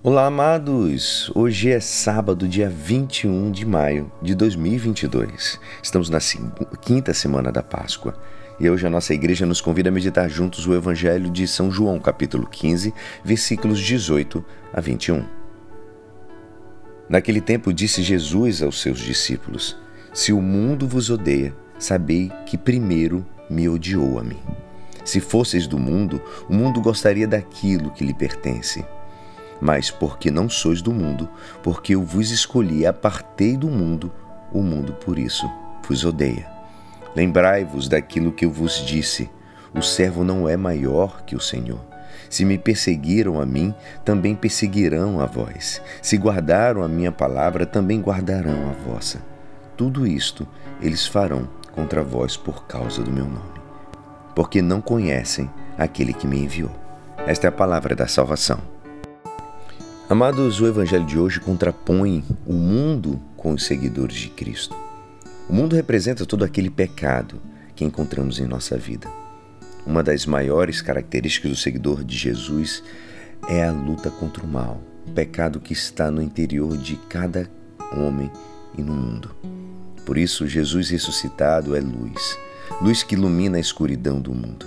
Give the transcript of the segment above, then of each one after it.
Olá, amados! Hoje é sábado, dia 21 de maio de 2022. Estamos na quinta semana da Páscoa e hoje a nossa igreja nos convida a meditar juntos o Evangelho de São João, capítulo 15, versículos 18 a 21. Naquele tempo disse Jesus aos seus discípulos: Se o mundo vos odeia, sabei que primeiro me odiou a mim. Se fosseis do mundo, o mundo gostaria daquilo que lhe pertence mas porque não sois do mundo, porque eu vos escolhi e apartei do mundo, o mundo por isso vos odeia. Lembrai-vos daquilo que eu vos disse: o servo não é maior que o Senhor. Se me perseguiram a mim, também perseguirão a vós. Se guardaram a minha palavra, também guardarão a vossa. Tudo isto eles farão contra vós por causa do meu nome, porque não conhecem aquele que me enviou. Esta é a palavra da salvação. Amados, o Evangelho de hoje contrapõe o mundo com os seguidores de Cristo. O mundo representa todo aquele pecado que encontramos em nossa vida. Uma das maiores características do seguidor de Jesus é a luta contra o mal, o pecado que está no interior de cada homem e no mundo. Por isso, Jesus ressuscitado é luz, luz que ilumina a escuridão do mundo.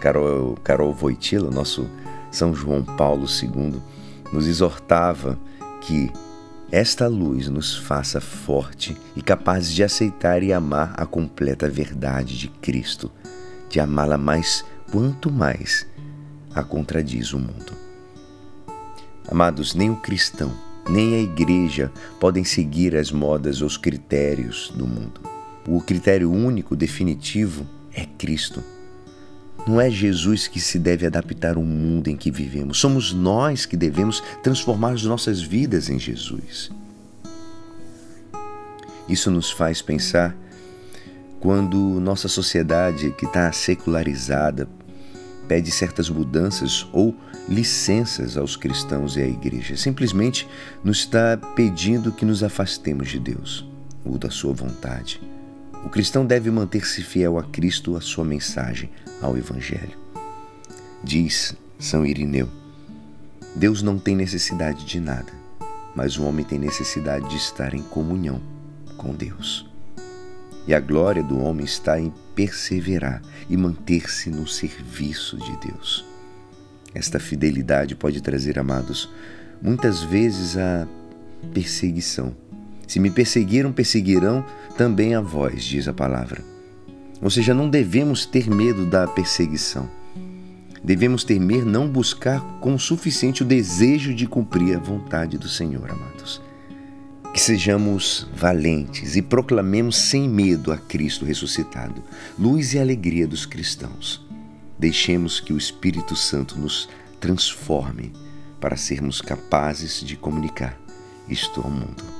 Carol, Carol Voitila, nosso São João Paulo II, nos exortava que esta luz nos faça forte e capazes de aceitar e amar a completa verdade de Cristo, de amá-la mais quanto mais a contradiz o mundo. Amados, nem o cristão, nem a igreja podem seguir as modas ou os critérios do mundo. O critério único, definitivo, é Cristo. Não é Jesus que se deve adaptar ao mundo em que vivemos. Somos nós que devemos transformar as nossas vidas em Jesus. Isso nos faz pensar quando nossa sociedade, que está secularizada, pede certas mudanças ou licenças aos cristãos e à igreja. Simplesmente nos está pedindo que nos afastemos de Deus ou da Sua vontade. O cristão deve manter-se fiel a Cristo, a sua mensagem, ao Evangelho. Diz São Irineu: Deus não tem necessidade de nada, mas o homem tem necessidade de estar em comunhão com Deus. E a glória do homem está em perseverar e manter-se no serviço de Deus. Esta fidelidade pode trazer, amados, muitas vezes a perseguição se me perseguiram, perseguirão também a vós, diz a palavra. Ou seja, não devemos ter medo da perseguição. Devemos temer não buscar com o suficiente o desejo de cumprir a vontade do Senhor, amados. Que sejamos valentes e proclamemos sem medo a Cristo ressuscitado, luz e alegria dos cristãos. Deixemos que o Espírito Santo nos transforme para sermos capazes de comunicar isto ao mundo.